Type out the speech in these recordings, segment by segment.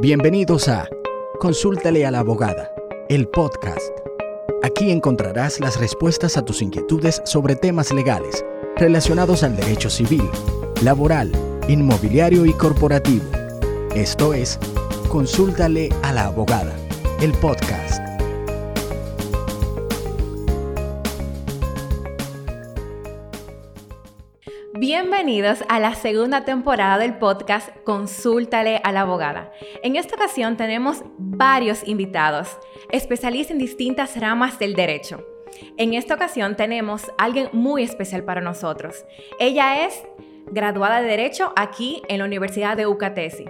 Bienvenidos a Consúltale a la abogada, el podcast. Aquí encontrarás las respuestas a tus inquietudes sobre temas legales relacionados al derecho civil, laboral, inmobiliario y corporativo. Esto es Consúltale a la abogada, el podcast. Bienvenidos a la segunda temporada del podcast Consúltale a la abogada. En esta ocasión tenemos varios invitados, especialistas en distintas ramas del derecho. En esta ocasión tenemos a alguien muy especial para nosotros. Ella es graduada de Derecho aquí en la Universidad de UCATESI,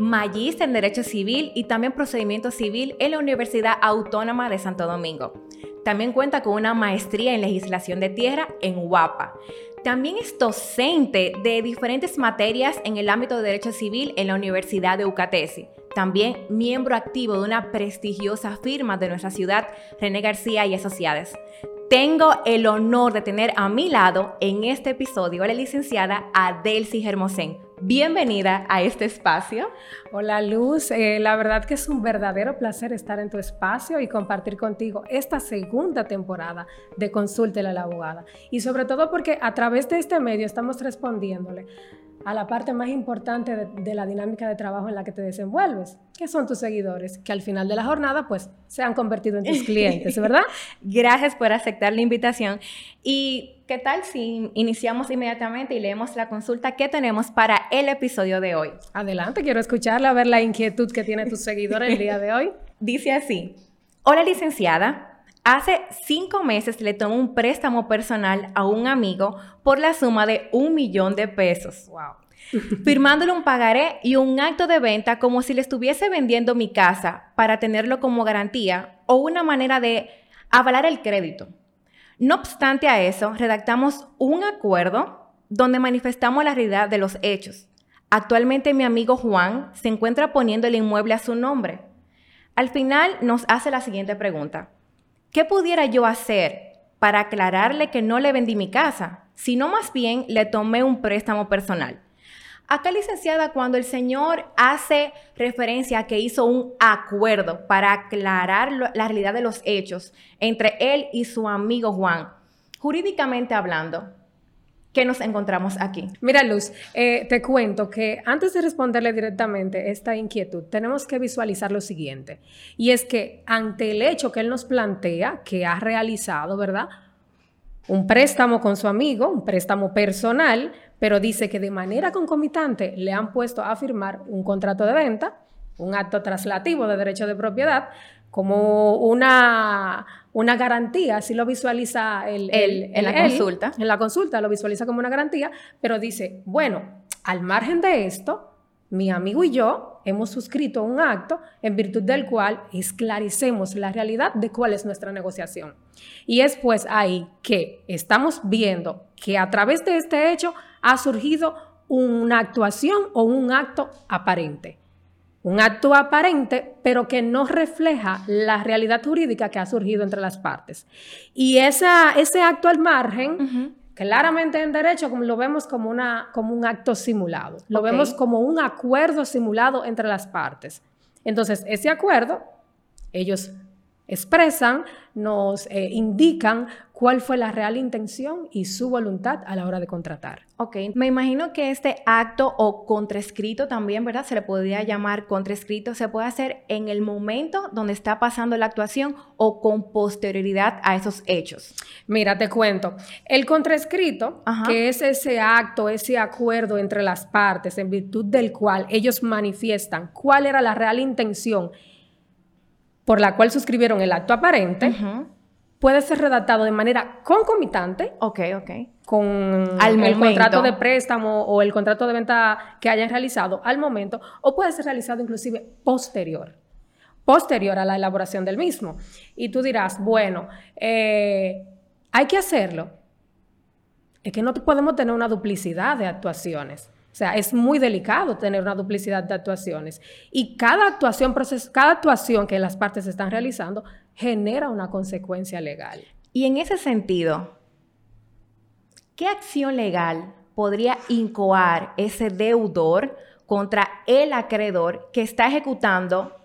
magíster en Derecho Civil y también Procedimiento Civil en la Universidad Autónoma de Santo Domingo. También cuenta con una maestría en legislación de tierra en UAPA. También es docente de diferentes materias en el ámbito de derecho civil en la Universidad de UCATESI. También miembro activo de una prestigiosa firma de nuestra ciudad, René García y Asociadas. Tengo el honor de tener a mi lado en este episodio a la licenciada Adelcy Germosén. Bienvenida a este espacio. Hola Luz, eh, la verdad que es un verdadero placer estar en tu espacio y compartir contigo esta segunda temporada de Consúltela a la abogada. Y sobre todo porque a través de este medio estamos respondiéndole a la parte más importante de, la dinámica de trabajo en la que te desenvuelves, que son tus seguidores, que al final de la jornada pues se han convertido en tus clientes, ¿verdad? Gracias por aceptar la invitación. ¿Y qué tal si iniciamos inmediatamente y leemos la consulta que tenemos para el episodio de hoy? Adelante, quiero escucharla, a ver la inquietud que tiene tus seguidores el día de hoy. Dice así, hola licenciada, Hace cinco meses le tomó un préstamo personal a un amigo por la suma de un millón de pesos. Wow. Firmándole un pagaré y un acto de venta como si le estuviese vendiendo mi casa para tenerlo como garantía o una manera de avalar el crédito. No obstante a eso, redactamos un acuerdo donde manifestamos la realidad de los hechos. Actualmente mi amigo Juan se encuentra poniendo el inmueble a su nombre. Al final nos hace la siguiente pregunta. ¿Qué pudiera yo hacer para aclararle que no le vendí mi casa, sino más bien le tomé un préstamo personal? Acá, licenciada, cuando el señor hace referencia a que hizo un acuerdo para aclarar la realidad de los hechos entre él y su amigo Juan, jurídicamente hablando, ¿Qué nos encontramos aquí? Mira, Luz, eh, te cuento que antes de responderle directamente esta inquietud, tenemos que visualizar lo siguiente. Y es que ante el hecho que él nos plantea, que ha realizado, ¿verdad? Un préstamo con su amigo, un préstamo personal, pero dice que de manera concomitante le han puesto a firmar un contrato de venta, un acto traslativo de derecho de propiedad, como una, una garantía, así lo visualiza el, en la consulta. En la consulta lo visualiza como una garantía, pero dice, bueno, al margen de esto, mi amigo y yo hemos suscrito un acto en virtud del cual esclarecemos la realidad de cuál es nuestra negociación. Y es pues ahí que estamos viendo que a través de este hecho ha surgido una actuación o un acto aparente un acto aparente, pero que no refleja la realidad jurídica que ha surgido entre las partes. Y esa, ese acto al margen, claramente en derecho como lo vemos como, una, como un acto simulado, lo vemos como un acuerdo simulado entre las partes. Entonces, ese acuerdo, ellos expresan, nos eh, indican cuál fue la real intención y su voluntad a la hora de contratar. Ok, me imagino que este acto o contraescrito también, ¿verdad? Se le podría llamar contraescrito, se puede hacer en el momento donde está pasando la actuación o con posterioridad a esos hechos. Mira, te cuento, el contraescrito, que es ese acto, ese acuerdo entre las partes en virtud del cual ellos manifiestan cuál era la real intención por la cual suscribieron el acto aparente, puede ser redactado de manera concomitante. Ok, ok. Con el contrato de préstamo o el contrato de venta que hayan realizado al momento, o puede ser realizado inclusive posterior posterior a la elaboración del mismo. Y tú dirás, bueno, eh, hay que hacerlo. Es que no podemos tener una duplicidad de actuaciones. O sea, es muy delicado tener una duplicidad de actuaciones. Y cada actuación, cada actuación que las partes están realizando genera una consecuencia legal. Y en ese sentido, ¿qué acción legal podría incoar ese deudor contra el acreedor que está ejecutando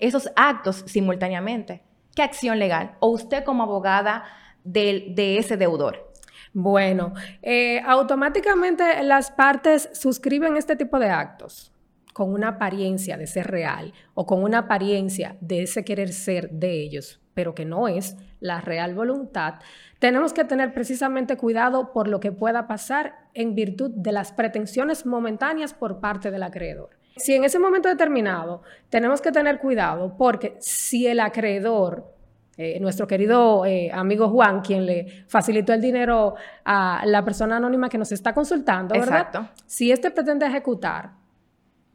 esos actos simultáneamente. ¿Qué acción legal? O usted como abogada de ese deudor. Bueno, eh, automáticamente las partes suscriben este tipo de actos con una apariencia de ser real o con una apariencia de ese querer ser de ellos, pero que no es la real voluntad, tenemos que tener precisamente cuidado por lo que pueda pasar en virtud de las pretensiones momentáneas por parte del acreedor. Si en ese momento determinado tenemos que tener cuidado porque si el acreedor eh, nuestro querido eh, amigo Juan, quien le facilitó el dinero a la persona anónima que nos está consultando, ¿verdad? Exacto. Si éste pretende ejecutar,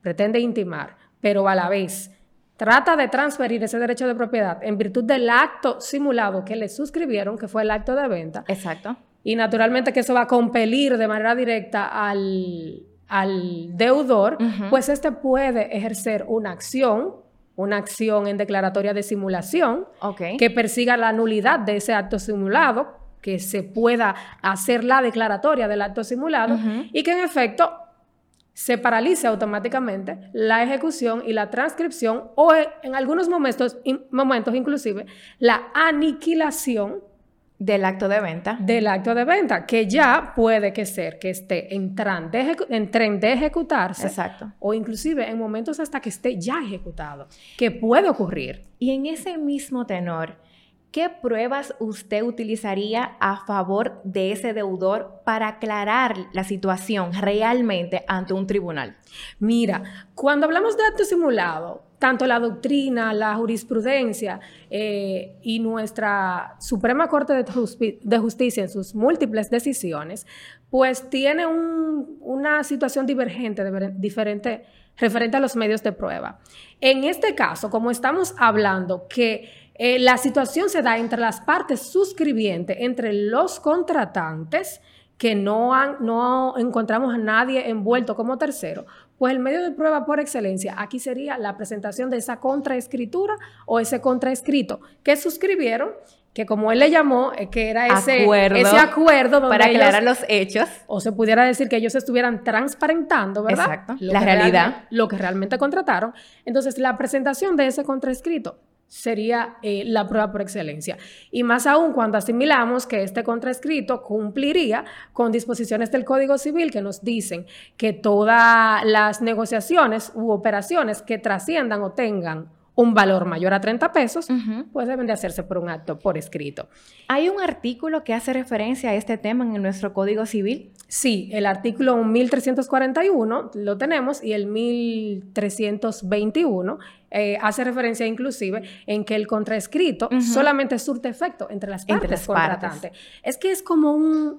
pretende intimar, pero a la vez trata de transferir ese derecho de propiedad en virtud del acto simulado que le suscribieron, que fue el acto de venta. Exacto. Y naturalmente que eso va a compelir de manera directa al, deudor, pues este puede ejercer una acción una acción en declaratoria de simulación que persiga la nulidad de ese acto simulado, que se pueda hacer la declaratoria del acto simulado y que en efecto se paralice automáticamente la ejecución y la transcripción o en algunos momentos, momentos inclusive la aniquilación del acto de venta. Del acto de venta, que ya puede que ser que esté en, en tren de ejecutarse. Exacto. O inclusive en momentos hasta que esté ya ejecutado, que puede ocurrir. Y en ese mismo tenor, ¿qué pruebas usted utilizaría a favor de ese deudor para aclarar la situación realmente ante un tribunal? Mira, cuando hablamos de acto simulado, tanto la doctrina, la jurisprudencia eh, y nuestra Suprema Corte de, Justicia en sus múltiples decisiones, pues tiene una situación divergente, diferente, referente a los medios de prueba. En este caso, como estamos hablando que eh, la situación se da entre las partes suscribientes, entre los contratantes, que no, han, no encontramos a nadie envuelto como tercero, pues el medio de prueba por excelencia aquí sería la presentación de esa contraescritura o ese contraescrito que suscribieron, que como él le llamó, eh, que era ese acuerdo, ese acuerdo para aclarar los hechos. O se pudiera decir que ellos estuvieran transparentando, ¿verdad? Exacto. la realidad. Lo que realmente contrataron. Entonces, la presentación de ese contraescrito sería eh, la prueba por excelencia. Y más aún cuando asimilamos que este contraescrito cumpliría con disposiciones del Código Civil que nos dicen que todas las negociaciones u operaciones que trasciendan o tengan un valor mayor a 30 pesos, pues deben de hacerse por un acto por escrito. ¿Hay un artículo que hace referencia a este tema en nuestro Código Civil? Sí, el artículo 1341 lo tenemos y el 1321 eh, hace referencia inclusive en que el contraescrito solamente surte efecto entre las partes contratantes. Es que es como un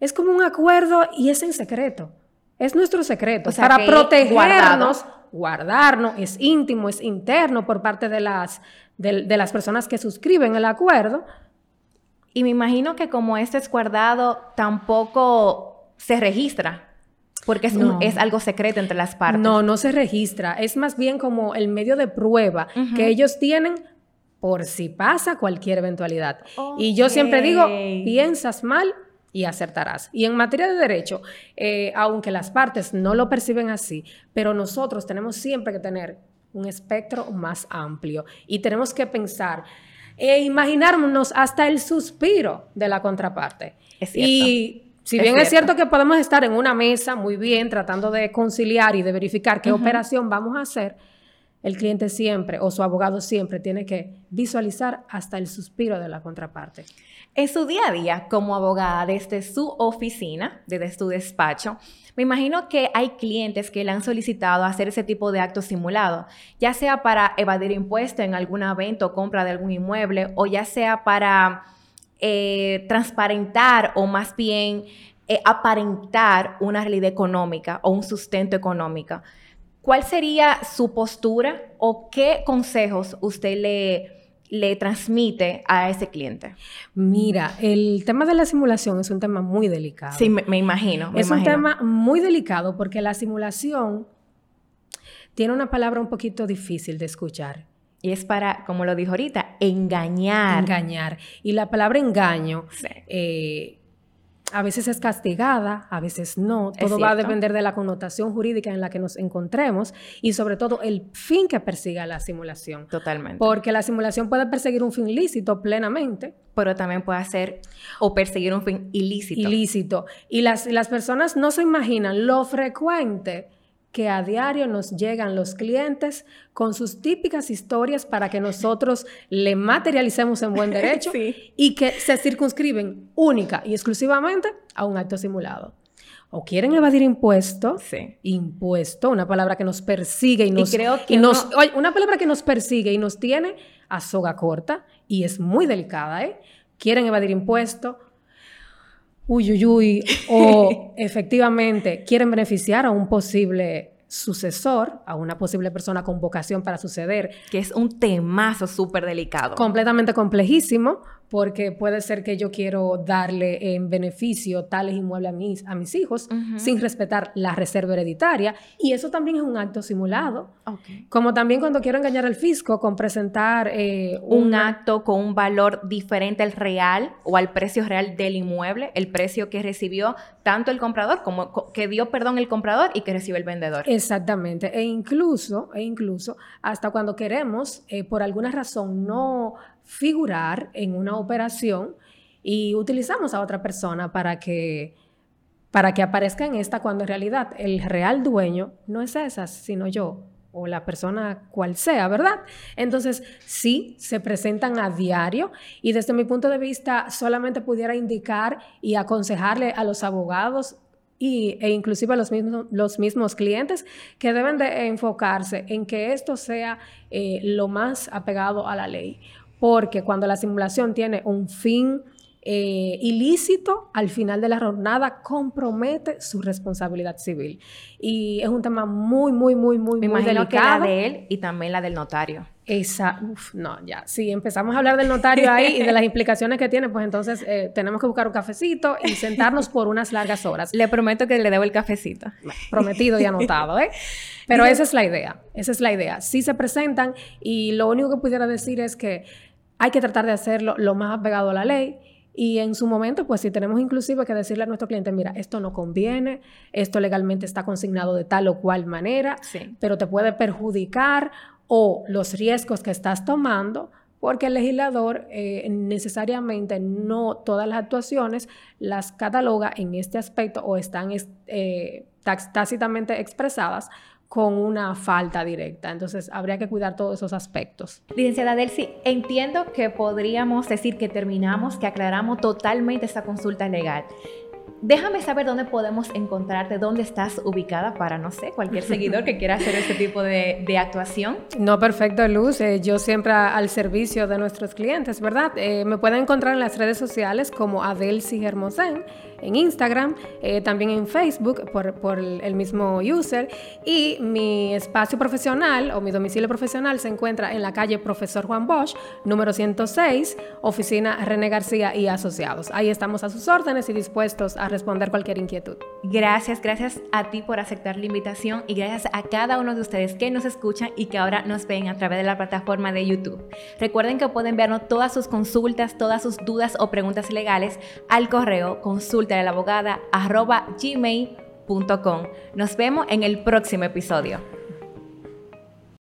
es como un acuerdo y es en secreto. Es nuestro secreto. para protegernos, guardarnos, es íntimo, es interno por parte de las, de, las personas que suscriben el acuerdo. Y me imagino que como este es guardado, tampoco se registra. Porque es, es, algo secreto entre las partes. No, no se registra. Es más bien como el medio de prueba que ellos tienen por si pasa cualquier eventualidad. Y yo siempre digo, piensas mal, y acertarás. Y en materia de derecho, eh, aunque las partes no lo perciben así, pero nosotros tenemos siempre que tener un espectro más amplio y tenemos que pensar e imaginarnos hasta el suspiro de la contraparte. Es cierto. Y si bien es cierto. que podemos estar en una mesa muy bien tratando de conciliar y de verificar qué operación vamos a hacer, el cliente siempre o su abogado siempre tiene que visualizar hasta el suspiro de la contraparte. En su día a día como abogada desde su oficina, desde su despacho, me imagino que hay clientes que le han solicitado hacer ese tipo de actos simulados, ya sea para evadir impuestos en algún evento o compra de algún inmueble, o ya sea para eh, transparentar o más bien eh, aparentar una realidad económica o un sustento económico. ¿Cuál sería su postura o qué consejos usted le le transmite a ese cliente? Mira, el tema de la simulación es un tema muy delicado. Sí, me, imagino. es un tema muy delicado porque la simulación tiene una palabra un poquito difícil de escuchar. Y es para, como lo dijo ahorita, engañar. Engañar. Y la palabra engaño, eh, a veces es castigada, a veces no. Todo va a depender de la connotación jurídica en la que nos encontremos y sobre todo el fin que persiga la simulación. Totalmente. Porque la simulación puede perseguir un fin lícito plenamente. Pero también puede hacer o perseguir un fin ilícito. Ilícito. Y las, las personas no se imaginan lo frecuente que a diario nos llegan los clientes con sus típicas historias para que nosotros le materialicemos en buen derecho y que se circunscriben única y exclusivamente a un acto simulado. O quieren evadir impuestos, impuesto, una palabra que nos persigue y nos, nos una palabra que nos persigue y nos tiene a soga corta y es muy delicada, ¿eh? Quieren evadir impuestos, uy, uy, uy, o efectivamente quieren beneficiar a un posible sucesor, a una posible persona con vocación para suceder. Que es un temazo súper delicado. Completamente complejísimo, porque puede ser que yo quiero darle en beneficio tales inmuebles a mis, a mis hijos sin respetar la reserva hereditaria y eso también es un acto simulado. Como también cuando quiero engañar al fisco con presentar eh, un acto con un valor diferente al real o al precio real del inmueble, el precio que recibió tanto el comprador como que dio perdón el comprador y que recibe el vendedor. Exactamente, e incluso, e incluso hasta cuando queremos eh, por alguna razón no figurar en una operación y utilizamos a otra persona para que, para que aparezca en esta cuando en realidad el real dueño no es esa, sino yo o la persona cual sea, ¿verdad? Entonces, sí, se presentan a diario y desde mi punto de vista solamente pudiera indicar y aconsejarle a los abogados y, e inclusive a los mismos, los mismos clientes que deben de enfocarse en que esto sea eh, lo más apegado a la ley porque cuando la simulación tiene un fin eh, ilícito, al final de la jornada compromete su responsabilidad civil. Y es un tema muy, muy, muy, muy, Me muy delicado. Que la de él y también la del notario. Esa, uf, no, ya, si empezamos a hablar del notario ahí y de las implicaciones que tiene, pues entonces eh, tenemos que buscar un cafecito y sentarnos por unas largas horas. Le prometo que le debo el cafecito. Prometido y anotado, ¿eh? Pero esa es la idea, esa es la idea. Sí se presentan y lo único que pudiera decir es que hay que tratar de hacerlo lo más apegado a la ley. Y en su momento, pues si tenemos inclusive que decirle a nuestro cliente, mira, esto no conviene, esto legalmente está consignado de tal o cual manera, pero te puede perjudicar o los riesgos que estás tomando, porque el legislador eh, necesariamente no todas las actuaciones las cataloga en este aspecto o están eh, tácitamente expresadas con una falta directa. Entonces, habría que cuidar todos esos aspectos. Licenciada Delcy, entiendo que podríamos decir que terminamos, que aclaramos totalmente esta consulta legal. Déjame saber dónde podemos encontrarte, dónde estás ubicada para, no sé, cualquier seguidor que quiera hacer este tipo de, actuación. No, perfecto, Luz. Eh, yo siempre al servicio de nuestros clientes, ¿verdad? Eh, me pueden encontrar en las redes sociales como Adelsi Hermosén, en Instagram, eh, también en Facebook por, el mismo user. Y mi espacio profesional o mi domicilio profesional se encuentra en la calle Profesor Juan Bosch, número 106, oficina René García y Asociados. Ahí estamos a sus órdenes y dispuestos responder cualquier inquietud. Gracias, gracias a ti por aceptar la invitación y gracias a cada uno de ustedes que nos escuchan y que ahora nos ven a través de la plataforma de YouTube. Recuerden que pueden vernos todas sus consultas, todas sus dudas o preguntas legales al correo consulta abogada arroba gmail.com. Nos vemos en el próximo episodio.